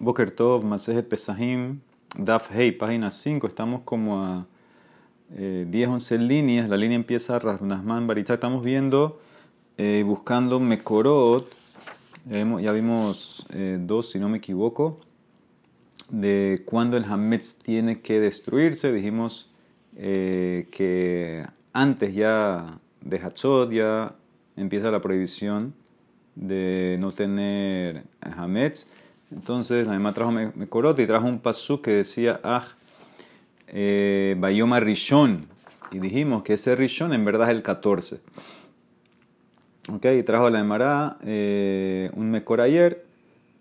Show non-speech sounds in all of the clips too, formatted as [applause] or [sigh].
Boker Tov, Masejet Pesahim, Daf Hey, página 5. Estamos como a eh, 10, 11 líneas. La línea empieza Rav Nachman Baritzak. Estamos viendo, eh, buscando Mekorot. ya vimos eh, dos, si no me equivoco, de cuando el Hametz tiene que destruirse. Dijimos eh, que antes ya de Hatzot ya empieza la prohibición de no tener Hametz. Entonces la mamá trajo Mekorot y trajo un pasú que decía, ah, eh, Bayoma Rishon. Y dijimos que ese Rishon en verdad es el 14. Ok, y trajo la Emara eh, un Mekor ayer,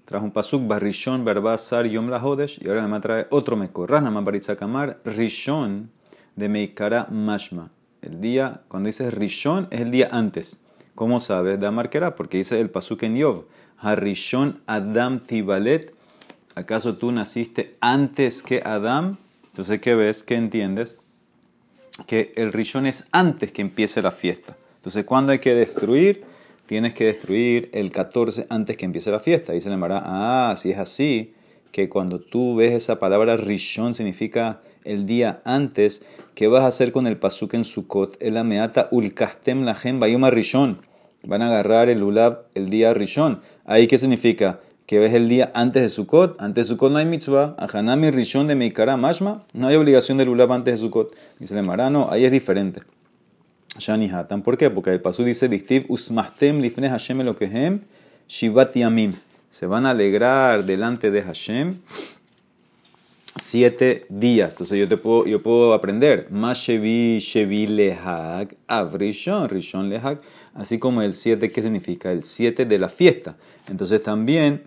trajo un pasuk, Barbazar, Yom Lahodesh, y ahora la trae otro Mekor. Rasnaman Baritzakamar, Rishon de Meikara Mashma. El día, cuando dice Rishon, es el día antes. ¿Cómo sabes? Da porque dice el pasuk en Yov. Harishon Adam Tibalet. ¿Acaso tú naciste antes que Adam? Entonces, ¿qué ves? ¿Qué entiendes? Que el Rishon es antes que empiece la fiesta. Entonces, ¿cuándo hay que destruir? Tienes que destruir el 14 antes que empiece la fiesta. Y se le llamará, ah, si es así, que cuando tú ves esa palabra Rishon significa el día antes, ¿qué vas a hacer con el pasuk en Sukkot? El ameata ulkastem lahem bayoma Rishon. Van a agarrar el ulab el día Rishon. ¿Ahí qué significa? Que ves el día antes de Sukkot. Antes de Sukkot no hay mitzvah. Ahanami Rishon de Meikara Mashma. No hay obligación del ulab antes de Sukkot. Dice el Marano, ahí es diferente. Shani Hatan. ¿Por qué? Porque el pasú dice, Dictiv usmahtem lifne Hashem elokehem shivat yamim. Se van a alegrar delante de Hashem siete días. Entonces yo, te puedo, yo puedo aprender. Mashevi shevi lehag avrishon rishon lehag. Así como el siete, ¿qué significa? El siete de la fiesta. Entonces también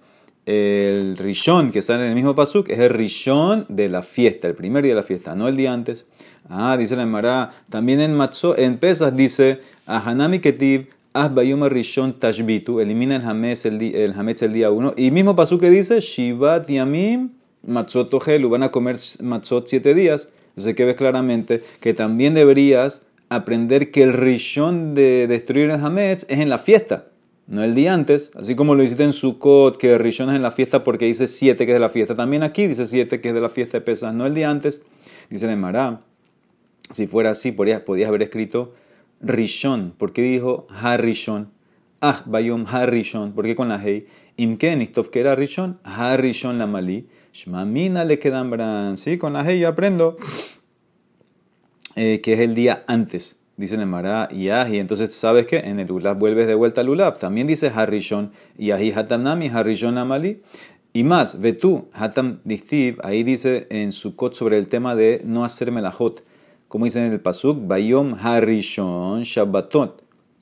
el rishon que sale en el mismo pasuk es el rishon de la fiesta, el primer día de la fiesta, no el día antes. Ah, dice la Emara, también en Matzo, en Pesas dice, Ahanami ketiv, bayuma rishon tashbitu, elimina el hametz el, el, día uno. Y mismo pasuk que dice, shivat yamim matzot ojelu, van a comer matzot siete días. Entonces que ves claramente que también deberías aprender que el rishon de destruir el hametz es en la fiesta, no el día antes. Así como lo hiciste en Sukkot, que el rishon es en la fiesta porque dice siete que es de la fiesta. También aquí dice siete que es de la fiesta de Pesas, no el día antes. Dice el Mará, si fuera así, podrías, podías haber escrito rishon. ¿Por qué dijo harishon? Ah, bayom harishon. ¿Por qué con la hey? Imken, que era rishon, harishon la malí. Shmamina le quedan bran. Sí, con la hey yo aprendo eh, que es el día antes. Dice el Mará y Ahi. Entonces, ¿sabes qué? En el Ulaf vuelves de vuelta al Ulaf. También dice Harishon y Hatamnami, Harishon Amali. Y más, ve tú, Hatam Dictiv, ahí dice en su cot sobre el tema de no hacerme la hot. Como dice en el Pasuk, Bayom Harishon Shabbaton.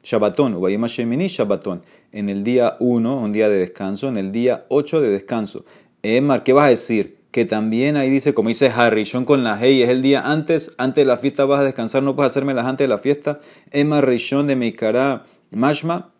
Shabbaton, Bayom Hashemini Shabbaton. En el día 1, un día de descanso, en el día 8 de descanso. Emar, ¿qué vas a decir? Que también ahí dice, como dice Harishon con la hey, es el día antes, antes de la fiesta vas a descansar, no puedes hacerme las antes de la fiesta. Emar Rishon de Meikara Mashma.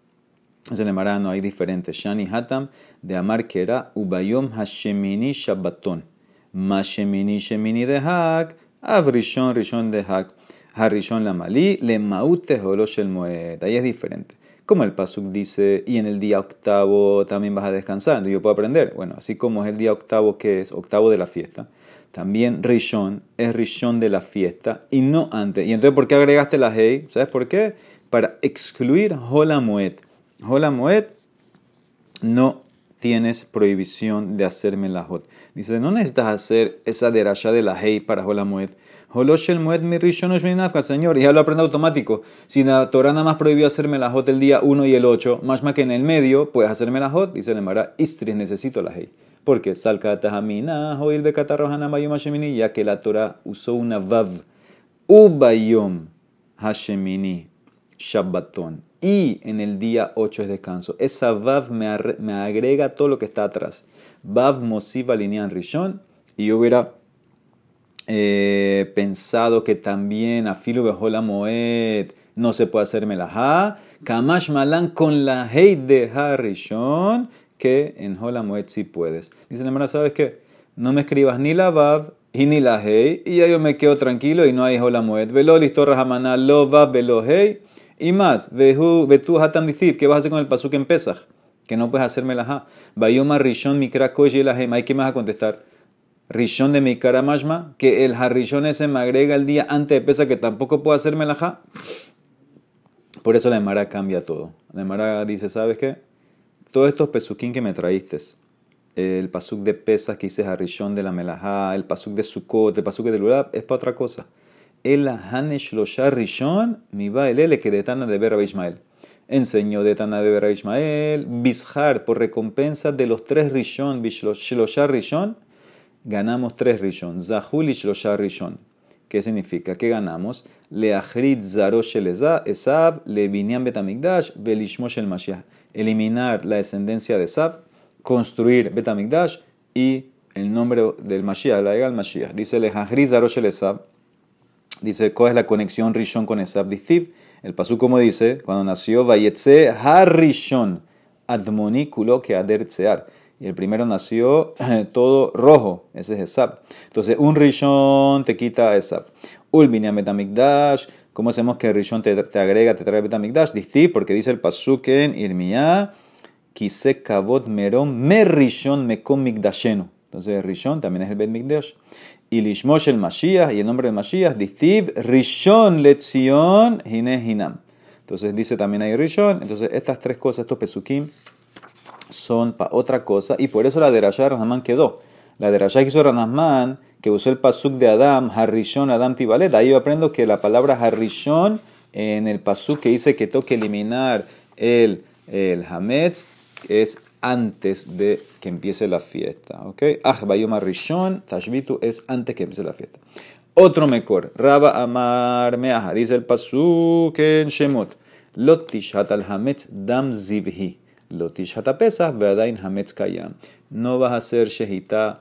Es el no hay diferentes. Shani Hatam de Amar Kera Ubayom Hashemini Shabbaton. Mashemini Shemini de Hak. Avrishon Rishon de Hak. Harishon la Mali. Le Maute Holosh el Moed. Ahí es diferente. Como el Pasuk dice, y en el día octavo también vas a descansar. Yo puedo aprender. Bueno, así como es el día octavo que es octavo de la fiesta, también Rishon es Rishon de la fiesta y no antes. ¿Y entonces por qué agregaste la Hey? ¿Sabes por qué? Para excluir Hola Moed. Hola Moed no tienes prohibición de hacerme la hot. Dice, no necesitas hacer esa derasha de la Hey para Hola Moed Holoshel Moed mi Rishon Señor, y ya lo aprendo automático. Si la Torah nada más prohibió hacerme la hot el día 1 y el 8, más más que en el medio, puedes hacerme la hot, dice el Mara, Istris, necesito la hey. Porque salka tahamina, hoil bekatarrohana hashemini, ya que la Torah usó una vav. Ubayom hashemini, shabbaton. Y en el día 8 es descanso. Esa vav me, me agrega todo lo que está atrás. Vav mosiva linean rishon. Y yo hubiera eh, pensado que también a Filu la Moed no se puede hacer melajá. Kamash Malan con la Hei de Harishon, que en Hola Moed sí puedes. Dice la hermana, ¿sabes qué? No me escribas ni la Vav y ni la Hei, y ya yo me quedo tranquilo y no hay Hola Moed. Velo listo Rahamana, lo Vav, velo Hei. Y más, ve tú Hatam ¿qué vas a hacer con el pasuk en Pesach? que no puedes hacer melajá. Bayoma Rishon Mikra Koyelahem, hay que más a contestar. Rishon de Mikara Mashma, que el Harrishon ese me agrega el día antes de pesa que tampoco puedo hacer melajá. Por eso la Emara cambia todo. La Emara dice, ¿sabes qué? Todos estos pesuquín que me traíste, el pasuk de pesas que hice Harrishon de la melajá, el pasuk de Sukkot, el pasuk de Lulab, es para otra cosa. El Hanesh Losha Rishon, mi va el que de Tana de Berra Ismael enseñó de Tana de Ismael, Bishar, por recompensa de los tres Rishon, Shlosha Rishon, ganamos tres Rishon, Zahul y Shlosha Rishon. ¿Qué significa? ¿Qué ganamos? Leachrit Zarosh Esab, Levinian Betamigdash, Velishmosh el Mashiach. Eliminar la descendencia de Esab, construir Betamigdash y el nombre del Mashiach, la el Mashiach. Dice Leachrit Zarosh Esab. Dice, ¿cuál es la conexión Rishon con Esab? Dice, el pasú como dice, cuando nació Vayetze Harishon, Admoni que Adertsear. Y el primero nació [clears throat] todo rojo, ese es Esab. Entonces, un Rishon te quita Esab. Ulbinia Betamikdash, ¿cómo hacemos que Rishon te, agrega, te trae Betamikdash? Dice, porque dice el pasú que en Irmiyah, Kise Kavot Merom, Mer Rishon Mekom Mikdashenu. Entonces, Rishon también es el Bet Mikdash y Lishmosh el Mashiach, y el nombre del Mashiach, Distiv Rishon Letzion Hine Hinam. Entonces dice también ahí Rishon. Entonces estas tres cosas, estos pesukim, son para otra cosa, y por eso la de Rasha de quedó. La de Rasha que hizo Ranasman, que usó el pasuk de Adam, Harishon, Adam Tibalet, ahí yo aprendo que la palabra Harishon, en el pasuk que dice que toque eliminar el, el Hametz, es antes de que empiece la fiesta. ¿Ok? Ah, Rishon, Tashbitu es antes que empiece la fiesta. Otro mejor, Raba Amar Meaja, dice el Pasuk en Shemot. Lotish al Hametz Dam Zivhi. No vas a hacer Shehita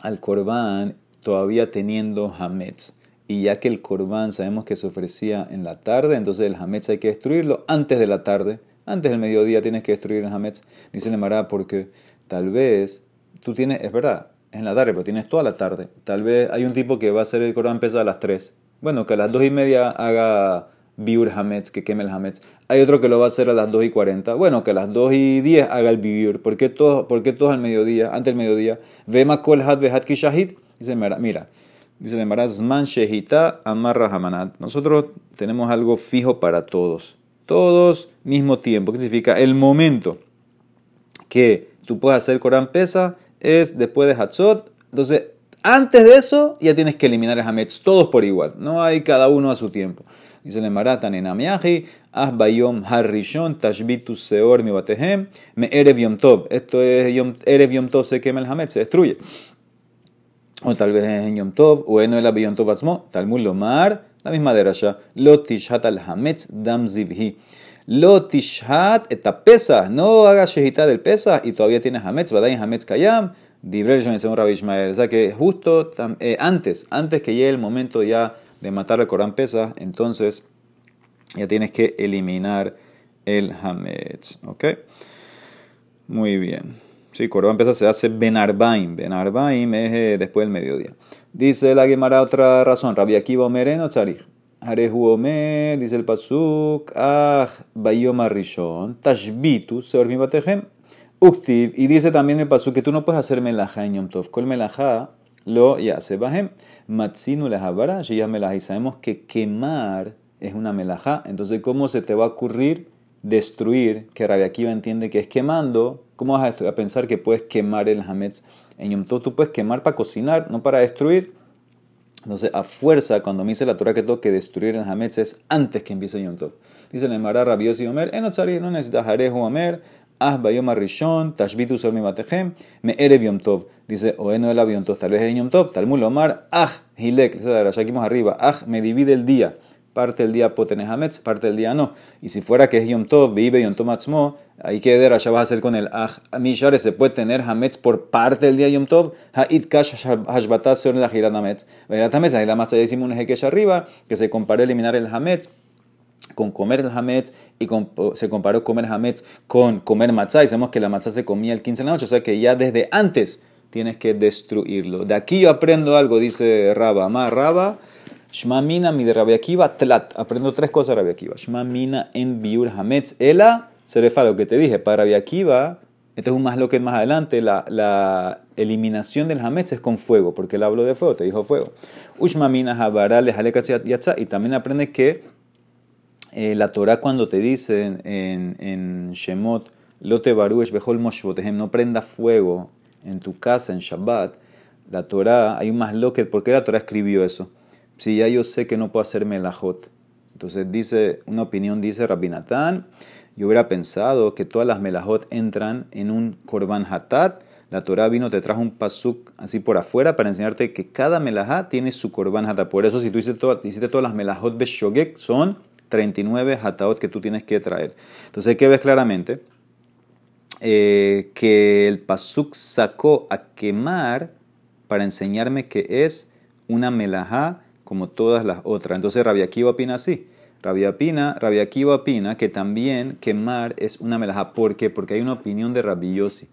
al Korban todavía teniendo Hametz. Y ya que el Korban sabemos que se ofrecía en la tarde, entonces el Hametz hay que destruirlo antes de la tarde antes del mediodía tienes que destruir el Hametz. Dice Mará porque tal vez tú tienes, es verdad, es en la tarde, pero tienes toda la tarde. Tal vez hay un tipo que va a hacer el Corán pesa a las 3. Bueno, que a las 2 y media haga Biur Hametz, que queme el Hametz. Hay otro que lo va a hacer a las 2 y 40. Bueno, que a las 2 y 10 haga el Biur. ¿Por qué todos, por todos al mediodía, antes del mediodía? Vema kol had vehat kishahid. Dice Mará, mira, dice Mará, zman shehita amarra hamanat. Nosotros tenemos algo fijo para todos todos mismo tiempo. ¿Qué significa? El momento que tú puedes hacer Corán pesa es después de Hatzot. Entonces, antes de eso ya tienes que eliminar el Hametz, todos por igual. No hay cada uno a su tiempo. Dice el Maratan en Amiaji, Az Bayom Harrishon, Tashbitu Seor mi Batehem, Me Erev Yom Tov. Esto es Yom, Erev Yom Tov se quema el Hametz, se destruye. O tal vez en Yom Tov, o en el Yom Tov Atzmo, Talmud Lomar, la misma derasha. Lo tishat al hametz dam zivhi. Lo tishat pesa. No hagas shehita del pesa y todavía tienes hametz. en hametz kayam. Dibrel según Rabbi Ishmael. O sea que justo eh, antes, antes que llegue el momento ya de matar al Corán pesa, entonces ya tienes que eliminar el hametz. ¿Ok? Muy bien. Sí, Corban pesa se hace Benarbaim. Benarbaim es eh, después del mediodía. Dice la Gemara otra razón. Rabbi Akiva Omer en Otzarich. Arehu Omer, dice el Pasuk, Ah, Bayoma Rishon, Tashbitu, Seor Batejem. Uktiv, y dice también el Pasuk que tú no puedes hacer melajá en Yom Tov. Kol lo ya se bajem. Matzinu lehabara, melajá. Y sabemos que quemar es una melajá. Entonces, ¿cómo se te va a ocurrir destruir? Que Rabbi Akiva entiende que es quemando. ¿Cómo vas a pensar que puedes quemar el Hametz? En Yom Tov tú puedes quemar para cocinar, no para destruir. Entonces, a fuerza, cuando me dice la Torah que tengo que destruir el Hametz es antes que empiece Yom Tov. Dice el Emara Rabiosi Omer, en no necesitas Hareju Omer, Ah Bayom Rishon, Tashbitu Sol Batejem, Me Erev Yom Tov. Dice, o no el Yom Tov, tal vez en Yom Tov, Talmud Omar, Ah Hilek, la aquí arriba, Ah me divide el día parte del día potenes hametz, parte del día no. Y si fuera que es Yom Tov, vive Yom Tov ahí que ya vas a hacer con el Aj Mishare, se puede tener hametz por parte del día Yom Tov, Ha'id Kash Hashbatat se la Hametz. Hametz, ahí la masa ya hicimos un ejekesh arriba, que se comparó eliminar el hametz con comer el hametz y se comparó comer hametz con comer matzah. Y sabemos que la matzah se comía el 15 de la noche, o sea que ya desde antes tienes que destruirlo. De aquí yo aprendo algo, dice Raba. Más Raba Shmamina mi de Rabbi Akiva tlat. Aprendo tres cosas de Rabbi Akiva. Shmamina en biur hametz ela Serefa, lo que te dije, para Rabbi Akiva, este es un más lo que más adelante, la, eliminación del hametz es con fuego, porque él habló de fuego, te dijo fuego. Ushmamina jabarale y también aprende que eh, la Torah cuando te dice en, en, Shemot, Lote Baruch Behol no prenda fuego en tu casa en Shabbat, la Torah, hay un más lo que, ¿por qué la Torah escribió eso? Si ya yo sé que no puedo hacer melajot. Entonces dice, una opinión dice Rabinatán, yo hubiera pensado que todas las melajot entran en un korban hatat. La Torah vino, te trajo un pasuk así por afuera para enseñarte que cada melajá tiene su korban hatat. Por eso si tú hiciste, hiciste todas las melajot beshogek, son 39 hataot que tú tienes que traer. Entonces, ¿qué ves claramente? Eh, que el pasuk sacó a quemar para enseñarme que es una melajá como todas las otras. Entonces Rabia Akiva opina así. Rabia, Akiva opina que también quemar es una melajá. ¿Por qué? Porque hay una opinión de Rabbi Yossi.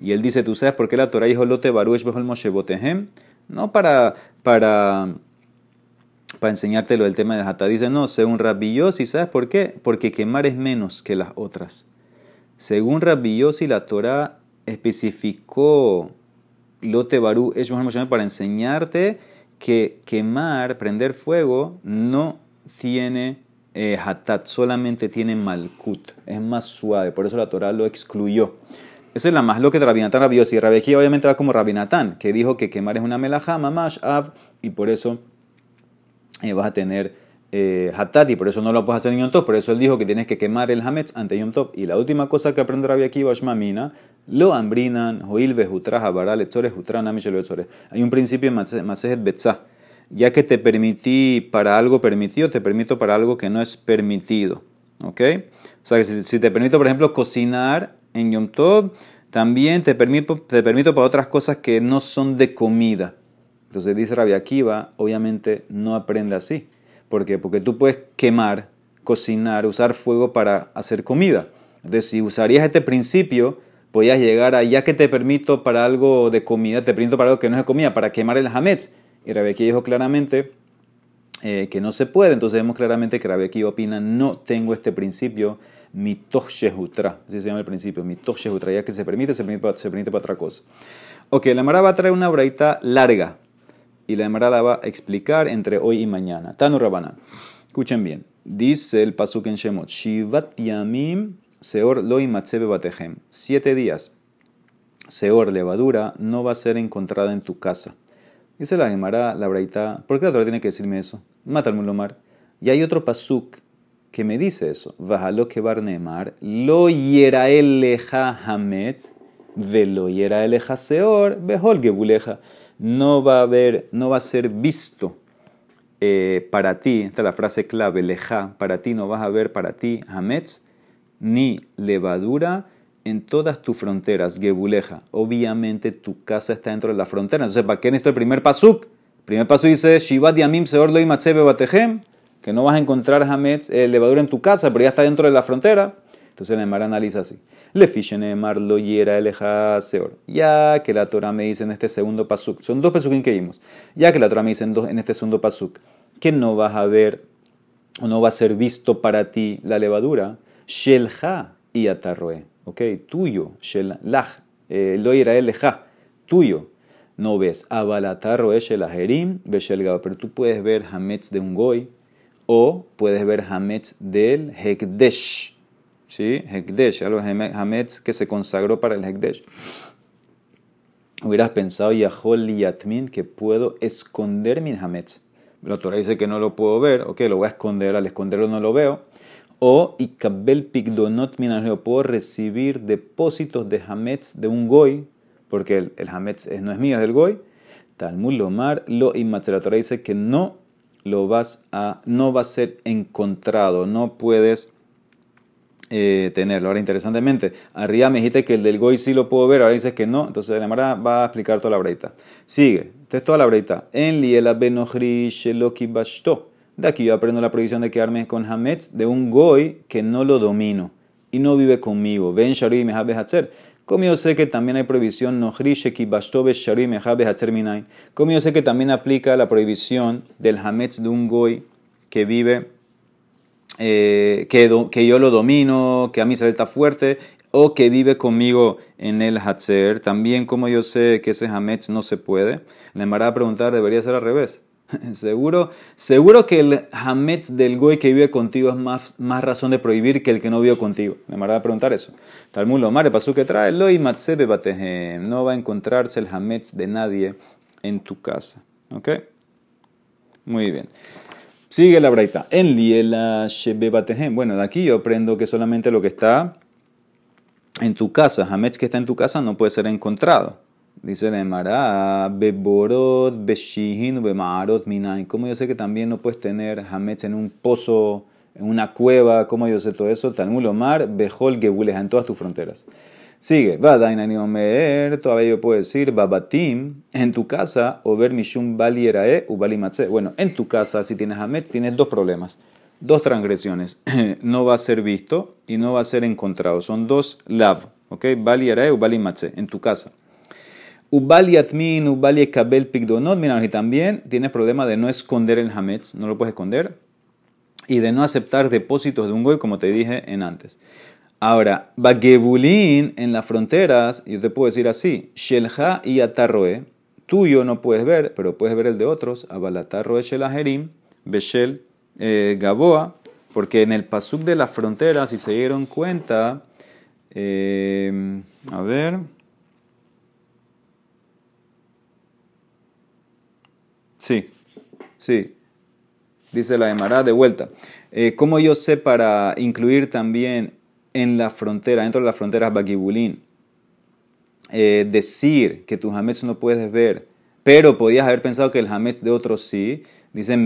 Y él dice, ¿tú sabes por qué la Torah dijo Lote Baruch Behol Moshe Botehem? No para, para, para enseñártelo el tema de Hatá. Dice, no, según Rabbi Yossi, ¿sabes por qué? Porque quemar es menos que las otras. Según Rabbi Yossi, la Torah especificó Lote Moshe para enseñarte que quemar, prender fuego, no tiene eh, solamente tiene malkut, es más suave, por eso la Torah lo excluyó. Esa es la más lo que de Rabinatán rabiosi. Rabbi obviamente va como Rabinatán, que dijo que quemar es una melajá, mamash, av, y por eso eh, vas a tener eh, hatat, y por eso no lo puedes hacer en Yom Tov. Por eso él dijo que tienes que quemar el hametz ante Yom Tov. Y la última cosa que aprende Rabbi Akiva es mamina, lo ambrinan, joil vejutra, jabará, lechores, jutra, Hay un principio en Masejet Betzah. Ya que te permití para algo permitido, te permito para algo que no es permitido. ¿Ok? O sea que si, te permito, por ejemplo, cocinar en Yom Tov, también te permito, te permito para otras cosas que no son de comida. Entonces dice Rabbi Akiva, obviamente no aprende así. ¿Por qué? Porque tú puedes quemar, cocinar, usar fuego para hacer comida. Entonces, si usarías este principio, podías llegar a, ya que te permito para algo de comida, te permito para algo que no es de comida, para quemar el hametz. Y Rebequí dijo claramente eh, que no se puede, entonces vemos claramente que Rebequí opina, no tengo este principio, mitoch shehutra, así se llama el principio, mitoch shehutra, ya que se permite, se permite, se para otra cosa. Ok, la Mara va a traer una braita larga, y la Mara la va a explicar entre hoy y mañana. Tanu Rabana. Escuchen bien. Dice el Pasuk en Shemot, Shivat Yamim Seor lo batejem. Siete días. Seor, levadura, no va a ser encontrada en tu casa. Dice la Gemara, la Braita, ¿por qué la Torah tiene que decirme eso? Mata al mulomar. Y hay otro pasuk que me dice eso. Bajalo que barnemar, lo yera eleja hamet, velo yera eleja seor, behol gebuleja. No va a haber, no va a ser visto eh, para ti, esta es la frase clave, leja, para ti no vas a ver para ti hametz, ni levadura en todas tus fronteras, Gebuleja. Obviamente tu casa está dentro de la frontera. Entonces, ¿para qué necesito el primer pasuk? El primer pasuk dice, Shivat Yamim Seor Loi Batejem, que no vas a encontrar Hametz, eh, levadura en tu casa, pero ya está dentro de la frontera. Entonces el Emar analiza así. Le Mar lo yera eleja seor. Ya que la Torah me dice en este segundo pasuk, son dos pasukim que vimos. Ya que la Torah me dice en, este segundo pasuk, que no vas a ver o no va a ser visto para ti la levadura, Shelha y Atarroe. ¿Ok? Tuyo. Shelah. Eh, lo leja. Tuyo. No ves. Abalatarroe Shelaherim Beshelgaba. Pero tú puedes ver Hametz de un Goy o puedes ver Hametz del Hekdesh. ¿Sí? Hekdesh. Algo Hametz que se consagró para el Hekdesh. Hubieras pensado, Yahol Yatmin, que puedo esconder mi Hametz. La Torah dice que no lo puedo ver. Ok, lo voy a esconder. Al esconderlo no lo veo o Ikabel Pigdonot Minaneo, puedo recibir depósitos de Hametz de un Goy, porque el, Hametz no es mío, es del Goy. Talmud Lomar lo la Torah dice que no lo vas a, no va a ser encontrado, no puedes eh, tenerlo. Ahora, interesantemente, arriba me dijiste que el del Goy sí lo puedo ver, ahora dices que no, entonces la Mara va a explicar toda la breita. Sigue, entonces toda la breita. En Liela Benochri Sheloki Bashto. De aquí yo aprendo la prohibición de quedarme con Hametz de un goy que no lo domino y no vive conmigo. Ven Shari Mehabe hacer. Como yo sé que también hay prohibición no Bastobe Shari Mehabe Hatzer Minain. Como yo sé que también aplica la prohibición del Hametz de un goy que vive eh, que, que yo lo domino, que a mí se está fuerte, o que vive conmigo en el Hatzer. También, como yo sé que ese Hametz no se puede, le va a preguntar, debería ser al revés. [laughs] seguro, seguro que el Hametz del Goy que vive contigo es más, razón de prohibir que el que no vive contigo. Le va a preguntar eso. Talmud Lomar, pasó que trae, lo no va a encontrarse el Hametz de nadie en tu casa. ¿Ok? Muy bien. Sigue la braita. En liela shebebatehem. Bueno, de aquí yo aprendo que solamente lo que está en tu casa, Hametz que está en tu casa, no puede ser encontrado. Dice la Emara, beborot, beshihin, bemarot, minay. ¿Cómo yo sé que también no puedes tener Hametz en un pozo, en una cueva? ¿Cómo yo sé todo eso? Talmud Omar, bejol gebuleja, en todas tus fronteras. Sigue, Vadainani Omer, todavía yo puedo decir, Babatim, en tu casa, o ver Mishum Bali Erae, Ubali Matze. Bueno, en tu casa, si tienes Hamet, tienes dos problemas, dos transgresiones. [clears throat] no va a ser visto y no va a ser encontrado. Son dos lav, ¿ok? Bali Erae, Ubali Matze, en tu casa. Ubali Atmin, Ubali Kabel Pigdonot, mira, y también tienes problema de no esconder el Hametz, no lo puedes esconder, y de no aceptar depósitos de un goy, como te dije en antes. Ahora, Bagebulín en las fronteras, yo te puedo decir así, Shelha y Atarroe, tuyo no puedes ver, pero puedes ver el de otros, Abalatarroe Shelaherim, Beshel eh, Gaboa, porque en el pasuk de las fronteras, si se dieron cuenta, eh, a ver, sí, sí, dice la Emara de vuelta. Eh, ¿Cómo yo sé para incluir también en la frontera, dentro de las fronteras Bagibulín, eh, decir que tus hametz no puedes ver, pero podías haber pensado que el hametz de otros sí, dice,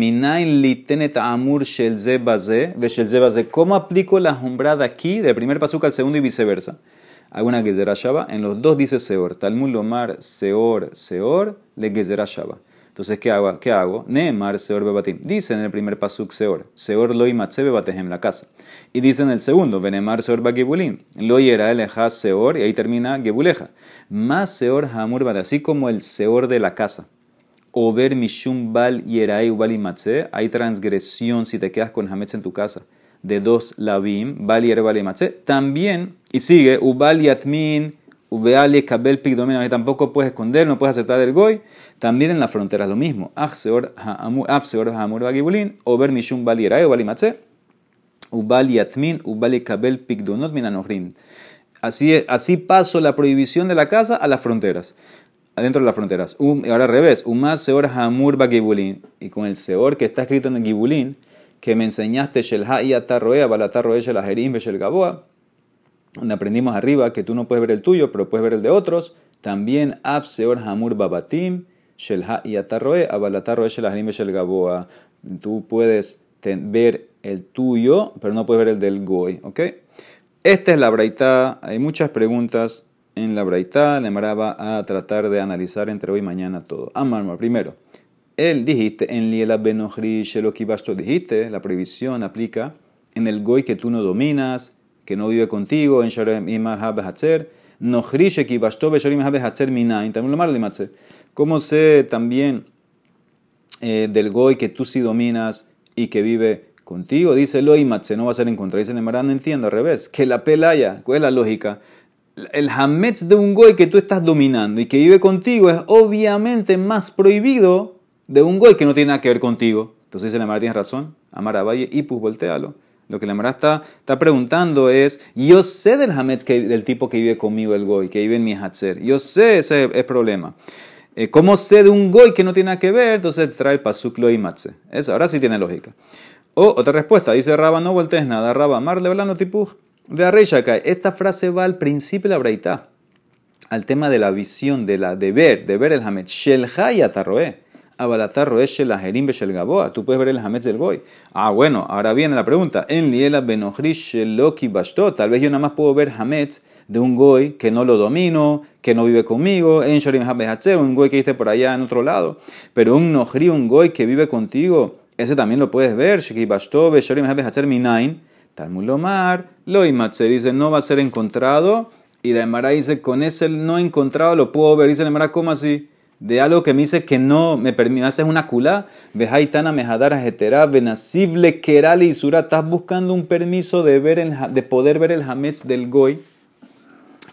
¿Cómo aplico la jumbrada aquí, del primer pasuca al segundo y viceversa? Hago una En los dos dice seor. Talmud lomar seor, seor, le gezerah entonces, ¿qué hago? ¿Qué hago? Neemar Seor Bebatim. Dice en el primer pasuk Seor. Seor lo imatze en la casa. Y dice en el segundo, Venemar Seor Bagibulin. Lo yera eleja Seor y ahí termina Gebuleja. Más Seor Hamur Así como el Seor de la casa. O ver Mishum Bal Yerai Ubal Imatze. Hay transgresión si te quedas con Hametz en tu casa. De dos Labim, Bal Yerai Ubal Imatze. También, y sigue, Ubal Yatmin. Ubeali Kabel Pigdomina. Tampoco puedes esconder, no puedes aceptar el Goy. También en la frontera es lo mismo. Afseor Hamur Bagibulin, Ober Mishum Bali Erae, Bali Matze, Ubali Atmin, Ubali Kabel Pigdonot Minanohrin. Así, así paso la prohibición de la casa a las fronteras, adentro de las fronteras. Um, ahora al revés, Umaz Seor Hamur Bagibulin. Y con el Seor que está escrito en el Gibulin, que me enseñaste Shelha y Atarroea, Balatarroe, Shelaherim, Beshel Gaboa, donde aprendimos arriba que tú no puedes ver el tuyo, pero puedes ver el de otros. También Ab Seor Hamur Babatim, Shelha y Atarroe, Abalatarroe Shelaharim Shel. Tú puedes ver el tuyo, pero no puedes ver el del Goy. ¿Ok? Esta es la braita. Hay muchas preguntas en la braita. Le va a tratar de analizar entre hoy y mañana todo. Amarma, primero. Él dijiste, en Liela Benohri Shelokibasto, dijiste, la prohibición aplica en el Goy que tú no dominas, que no vive contigo, en también lo de ¿Cómo sé también eh, del goy que tú sí dominas y que vive contigo? Dice lo matze, no va a ser encontrado. Dice Nemarán, no entiendo, al revés. Que la pelaya, ¿cuál es la lógica? El hametz de un goy que tú estás dominando y que vive contigo es obviamente más prohibido de un goy que no tiene nada que ver contigo. Entonces dice Nemarán, tienes razón. Amar a Valle y pues voltealo. Lo que la Mara está, está, preguntando es, yo sé del hametz del tipo que vive conmigo, el goy, que vive en mi hatzer. Yo sé ese es problema. Eh, ¿Cómo sé de un goy que no tiene nada que ver? Entonces trae el pasuk y matze. ahora sí tiene lógica. O otra respuesta, dice Raba, no voltees nada, Raba, mar de blano tipuj. Ve a Reishaka, esta frase va al principio de la braita, al tema de la visión, de la de ver, de ver el hamet. Shelha y atarroe. Abalatarroe shelaherim beshel gaboa. Tú puedes ver el hamet del goy. Ah, bueno, ahora viene la pregunta. En liela benohrish sheloki bashto. Tal vez yo nada más puedo ver hamet de un goy que no lo domino, que no vive conmigo, en Shorim un goy que dice por allá en otro lado, pero un nohri, un goy que vive contigo, ese también lo puedes ver, Shekibashtobe, Shorim Minain, Talmud Lomar, Loimatse dice no va a ser encontrado, y la Emara dice con ese no encontrado lo puedo ver, dice la Emara, ¿cómo así? De algo que me dice que no me permite, haces una culá, vejaitana mejadara etera, venasible kerali y sura, estás buscando un permiso de, ver el, de poder ver el hametz del goy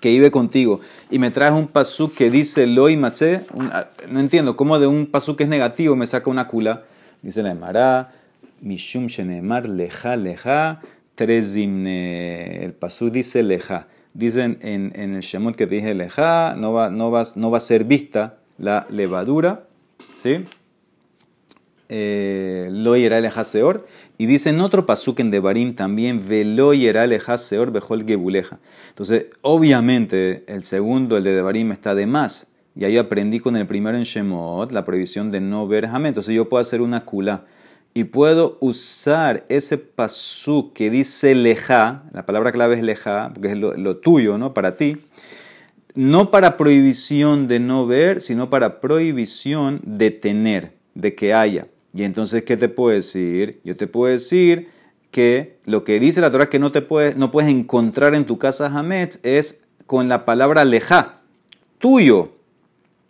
que vive contigo. Y me traes un pasuk que dice lo y maché, no entiendo cómo de un pasuk que es negativo me saca una culá, dice la Emara, mishum shenemar leja leja, trezimne, el pasuk dice leja. Dicen en, en el Shemot que dije leja, no va, no, va, no va a ser vista la levadura, ¿sí? Eh, lo yera el seor. Y dice en otro pasuk en Devarim también, velo yera el seor bejol gebuleja. Entonces, obviamente, el segundo, el de Devarim, está de más. Y ahí aprendí con el primero en Shemot la prohibición de no ver jamé. Entonces, yo puedo hacer una kula y puedo usar ese pasuk que dice leja, la palabra clave es leja, porque es lo, lo tuyo, ¿no? Para ti no para prohibición de no ver, sino para prohibición de tener, de que haya. Y entonces, ¿qué te puedo decir? Yo te puedo decir que lo que dice la Torah que no, te puedes, no puedes encontrar en tu casa Hametz es con la palabra leja, tuyo,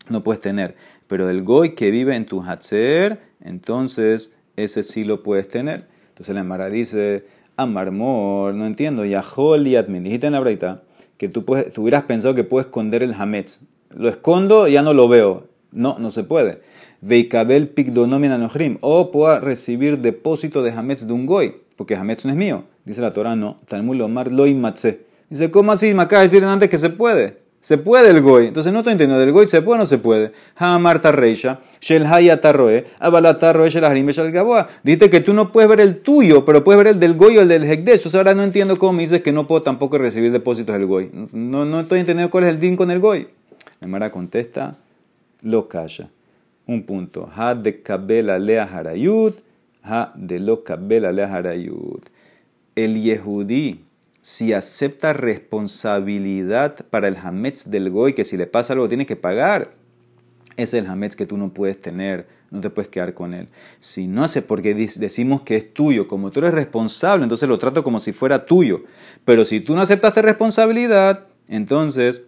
no puedes tener. Pero el goy que vive en tu Hatzer, entonces ese sí lo puedes tener. Entonces la Mara dice, Amarmor, no entiendo, Yahol y Admin, dijiste en la breita que tú, puedes, hubieras pensado que puedes esconder el Hametz. Lo escondo, ya no lo veo. No, no se puede. Veikabel pikdonomia anojrim. O pueda recibir depósito de Hametz de un goy, porque Hametz no es mío. Dice la Torah, no. Talmud lomar lo Dice, ¿cómo así? Me acaba de decir antes que se puede. Se puede el goy. Entonces no estoy entendiendo. ¿Del goy se puede o no se puede? Hamar tarreisha, shel shel harim, shel gaboa. Que tú no puedes ver el tuyo, pero puedes ver el del goy o el del hekdesh. Entonces ahora no entiendo cómo me dices que no puedo tampoco recibir depósitos del goy. No, no estoy entendiendo cuál es el din con el goy. Mara contesta, lo calla. Un punto. Ha de kabela lea harayut, ha de lo kabela lea harayut. El yehudí si acepta responsabilidad para el hametz del goy, que si le pasa algo tiene que pagar, es el hametz que tú no puedes tener, no te puedes quedar con él. Si no hace, porque decimos que es tuyo, como tú eres responsable, entonces lo trato como si fuera tuyo. Pero si tú no aceptaste responsabilidad, entonces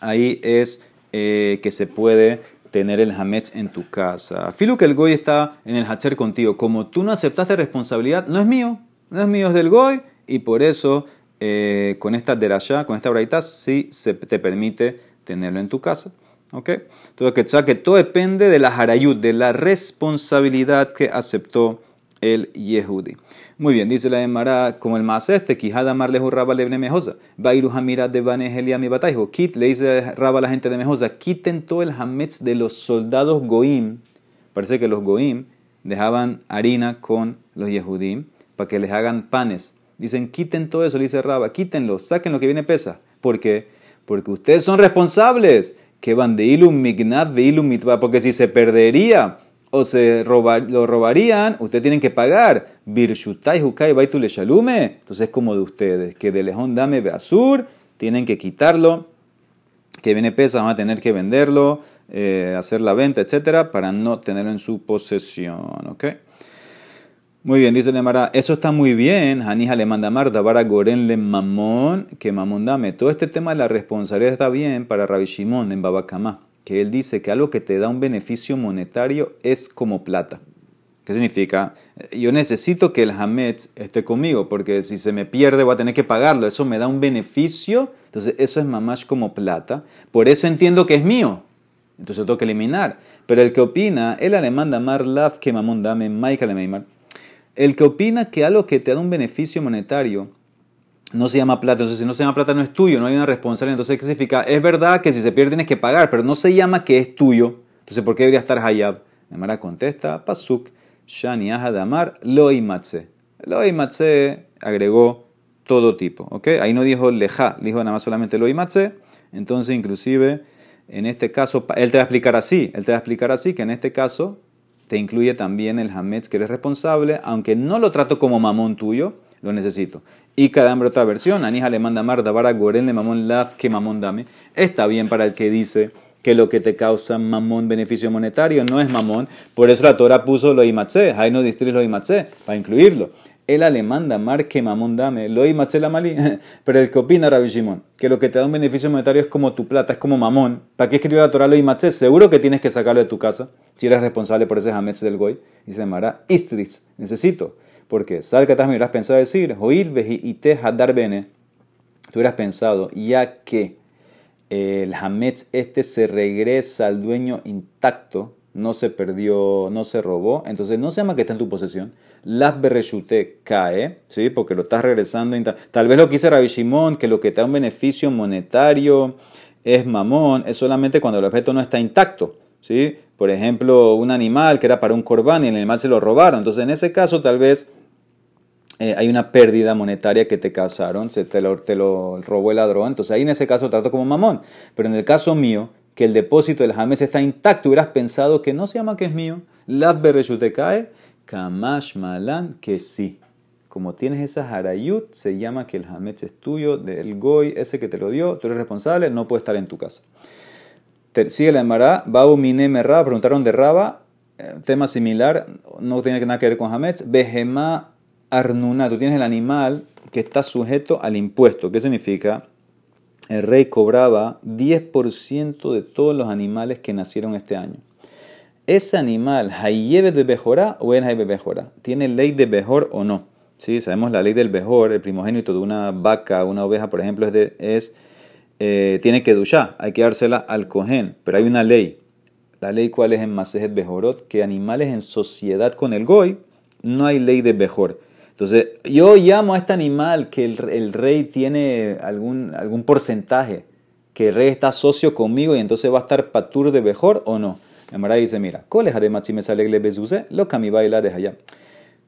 ahí es eh, que se puede tener el hametz en tu casa. Filo que el goy está en el hacher contigo. Como tú no aceptaste responsabilidad, no es mío, no es mío, es del goy y por eso eh, con esta derashá, con esta braita, sí se te permite tenerlo en tu casa. ¿Ok? Entonces, que, que todo depende de la harayut, de la responsabilidad que aceptó el Yehudi. Muy bien, dice la Emara, como el más este, Quijada Marlejo Raba Lebre Mejosa, Bairu Hamira de Banehelia mi bataijo, Kit, le dice Raba a la gente de Mejosa, quiten todo el hametz de los soldados Goim. Parece que los Goim dejaban harina con los Yehudim para que les hagan panes Dicen, quiten todo eso, le dice Raba, quítenlo, saquen lo que viene pesa. ¿Por qué? Porque ustedes son responsables. Que van de ilum mignat, de ilum mitva. Porque si se perdería o se lo robarían, ustedes tienen que pagar. Birshutai hukai baitule shalume. Entonces es como de ustedes, que de lejón dame beazur, tienen que quitarlo. Que viene pesa, van a tener que venderlo, eh, hacer la venta, etcétera, para no tenerlo en su posesión. ¿ok? Muy bien, dice Lemara, eso está muy bien. Hanija le manda mar, Dabara Goren le mamón, que mamón dame. Todo este tema de la responsabilidad está bien para Rabbi Shimon en Babacamá, que él dice que algo que te da un beneficio monetario es como plata. ¿Qué significa? Yo necesito que el Hametz esté conmigo, porque si se me pierde voy a tener que pagarlo. Eso me da un beneficio, entonces eso es mamash como plata. Por eso entiendo que es mío. Entonces tengo que eliminar. Pero el que opina, él le manda mar laf que mamón dame, Michael Meimar el que opina que algo que te da un beneficio monetario no se llama plata, entonces si no se llama plata no es tuyo, no hay una responsabilidad, entonces ¿qué significa? Es verdad que si se pierde tienes que pagar, pero no se llama que es tuyo, entonces ¿por qué debería estar hayab? Mara contesta, pasuk, shani damar, lo imatse. Lo agregó todo tipo, ¿ok? Ahí no dijo leja, dijo nada más solamente lo imatse, entonces inclusive en este caso, él te va a explicar así, él te va a explicar así, que en este caso te incluye también el hametz que eres responsable, aunque no lo trato como mamón tuyo, lo necesito. Y cada otra versión, Anija le manda mar davara goren de mamón laf que mamón dame. Está bien para el que dice que lo que te causa mamón beneficio monetario no es mamón. Por eso la Torah puso lo imatze, hay no distris lo imatze, para incluirlo. Él le manda marque mamón dame, lo machela malí. [laughs] Pero el que opina Rabbi Shimon, que lo que te da un beneficio monetario es como tu plata, es como mamón. ¿Para qué escribió la Torah lo y maché? Seguro que tienes que sacarlo de tu casa si eres responsable por ese hametz del goy. Y se llamará istris, necesito. Porque, ¿sabes que me hubieras pensado decir? Oír y te hadar bene. Tú hubieras pensado, ya que el hametz este se regresa al dueño intacto, no se perdió, no se robó, entonces no se llama que está en tu posesión. Las berrechute cae, ¿sí? porque lo estás regresando. Tal vez lo que dice Rabbi que lo que te da un beneficio monetario es mamón, es solamente cuando el objeto no está intacto. ¿sí? Por ejemplo, un animal que era para un corbán y el animal se lo robaron. Entonces, en ese caso, tal vez eh, hay una pérdida monetaria que te causaron, se te lo, te lo robó el ladrón. Entonces, ahí en ese caso trato como mamón. Pero en el caso mío, que el depósito del jamés está intacto, hubieras pensado que no se llama que es mío, las te cae, kamash malan, que sí. Como tienes esa harayut, se llama que el jamés es tuyo, del goy, ese que te lo dio, tú eres responsable, no puede estar en tu casa. Sigue la Emara, Babu Mineme Raba, preguntaron de Raba, eh, tema similar, no tiene nada que ver con Hametz. Behemá Arnuna, tú tienes el animal que está sujeto al impuesto. ¿Qué significa? el rey cobraba 10% de todos los animales que nacieron este año. Ese animal, ¿hayebe de Bejorá o en de Bejorá? ¿Tiene ley de Bejor o no? Sí, sabemos la ley del Bejor, el primogénito de una vaca, una oveja, por ejemplo, es, es eh, tiene que duchar, hay que dársela al cojén, pero hay una ley. La ley cuál es en Masejet Bejorot, que animales en sociedad con el goy, no hay ley de Bejor. Entonces, yo llamo a este animal que el, rey tiene algún, algún porcentaje, que el rey está socio conmigo y entonces va a estar patur de mejor o no. Emara dice, mira, lo de allá.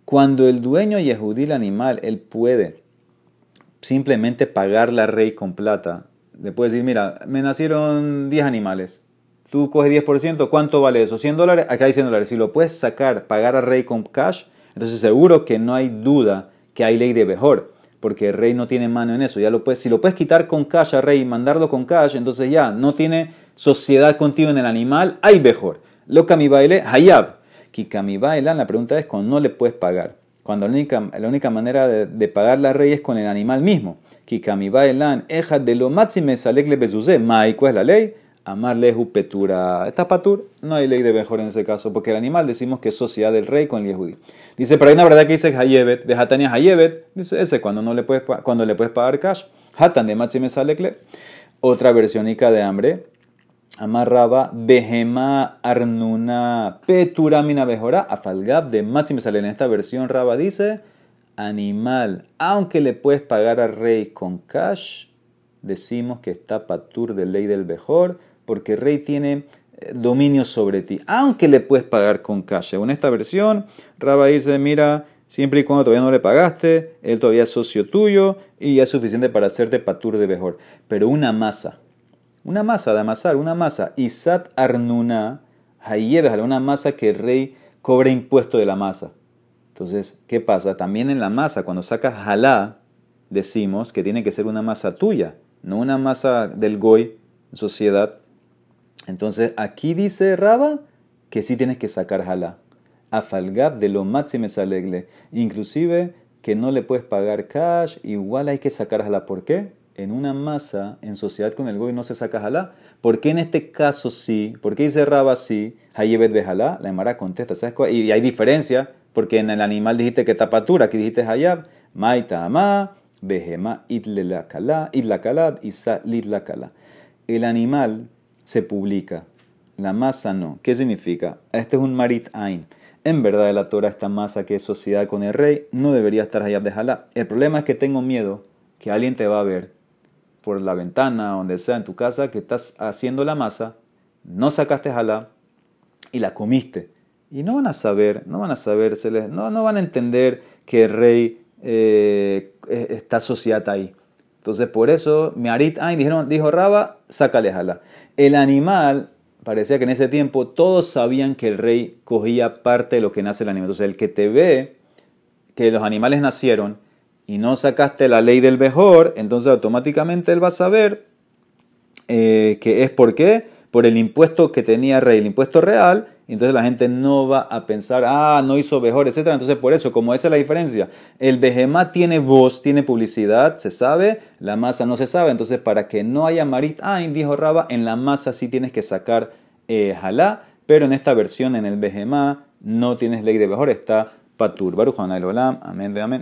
Cuando el dueño yehudí el animal, él puede simplemente pagar la rey con plata. Le puede decir, mira, me nacieron 10 animales. Tú coges 10%, ¿cuánto vale eso? 100 dólares, acá hay 100 dólares. Si lo puedes sacar, pagar a rey con cash, entonces seguro que no hay duda que hay ley de mejor, porque el rey no tiene mano en eso. Ya lo puedes, si lo puedes quitar con cash al rey y mandarlo con cash, entonces ya no tiene sociedad contigo en el animal, hay mejor. Lo baile, hayab. bailan, la pregunta es cuando no le puedes pagar. Cuando la única, la única manera de, pagar la rey es con el animal mismo. bailan, eja de lo máxime salekle bezuze. Mai, ¿cuál es la ley? Amarle petura. Esta patur, no hay ley de mejor en ese caso, porque el animal decimos que es sociedad del rey con el yehudi. Dice, pero hay una verdad que dice Hayebet, de Hatania Hayebet, dice ese cuando, no le puedes, cuando le puedes pagar cash. Hatan de Matzime Salekle. Otra versiónica de hambre. Amarraba Behema Arnuna Peturamina Bejora Afalgab de Matzime En esta versión Raba dice, animal, aunque le puedes pagar al rey con cash, decimos que está patur de ley del mejor porque el rey tiene eh, dominio sobre ti, aunque le puedes pagar con cash. En esta versión, Raba dice, mira, siempre y cuando todavía no le pagaste, él todavía es socio tuyo y es suficiente para hacerte patur de mejor. Pero una masa, una masa de amasar, una masa, Isat Arnuna, una masa que el rey cobra impuesto de la masa. Entonces, ¿qué pasa? También en la masa, cuando sacas jalá, decimos que tiene que ser una masa tuya, no una masa del goy en sociedad. Entonces aquí dice Raba que sí tienes que sacar jalá. Afalgab de lo máximo alegle. Inclusive que no le puedes pagar cash, igual hay que sacar jalá. ¿Por qué? En una masa, en sociedad con el goy, no se saca jalá. ¿Por qué en este caso sí? ¿Por qué dice Raba sí? Hayebet de jalá. La Emara contesta. ¿sabes cuál? Y hay diferencia, porque en el animal dijiste que tapatura, aquí dijiste hayab. Maita ama, behema itlakala, isa litlakala. El animal se publica. La masa no. ¿Qué significa? Este es un marit ain. En verdad, la Torah, esta masa que es sociedad con el rey, no debería estar allá de jalá. El problema es que tengo miedo que alguien te va a ver por la ventana, donde sea en tu casa, que estás haciendo la masa, no sacaste jalá y la comiste. Y no van a saber, no van a saber, no, no van a entender que el rey eh, está sociedad ahí. Entonces, por eso, Mearit Ain dijeron, dijo Raba, sácale jalá. El animal, parecía que en ese tiempo todos sabían que el rey cogía parte de lo que nace el animal. Entonces, el que te ve que los animales nacieron y no sacaste la ley del mejor, entonces automáticamente él va a saber eh, que es por qué, por el impuesto que tenía el rey, el impuesto real, entonces la gente no va a pensar, ah, no hizo mejor, etc. Entonces, por eso, como esa es la diferencia, el Behemá tiene voz, tiene publicidad, se sabe, la masa no se sabe. Entonces, para que no haya marit, ah, dijo Raba, en la masa sí tienes que sacar eh, jalá, pero en esta versión, en el Behemá, no tienes ley de mejor, está patur. Baruch amén de amén.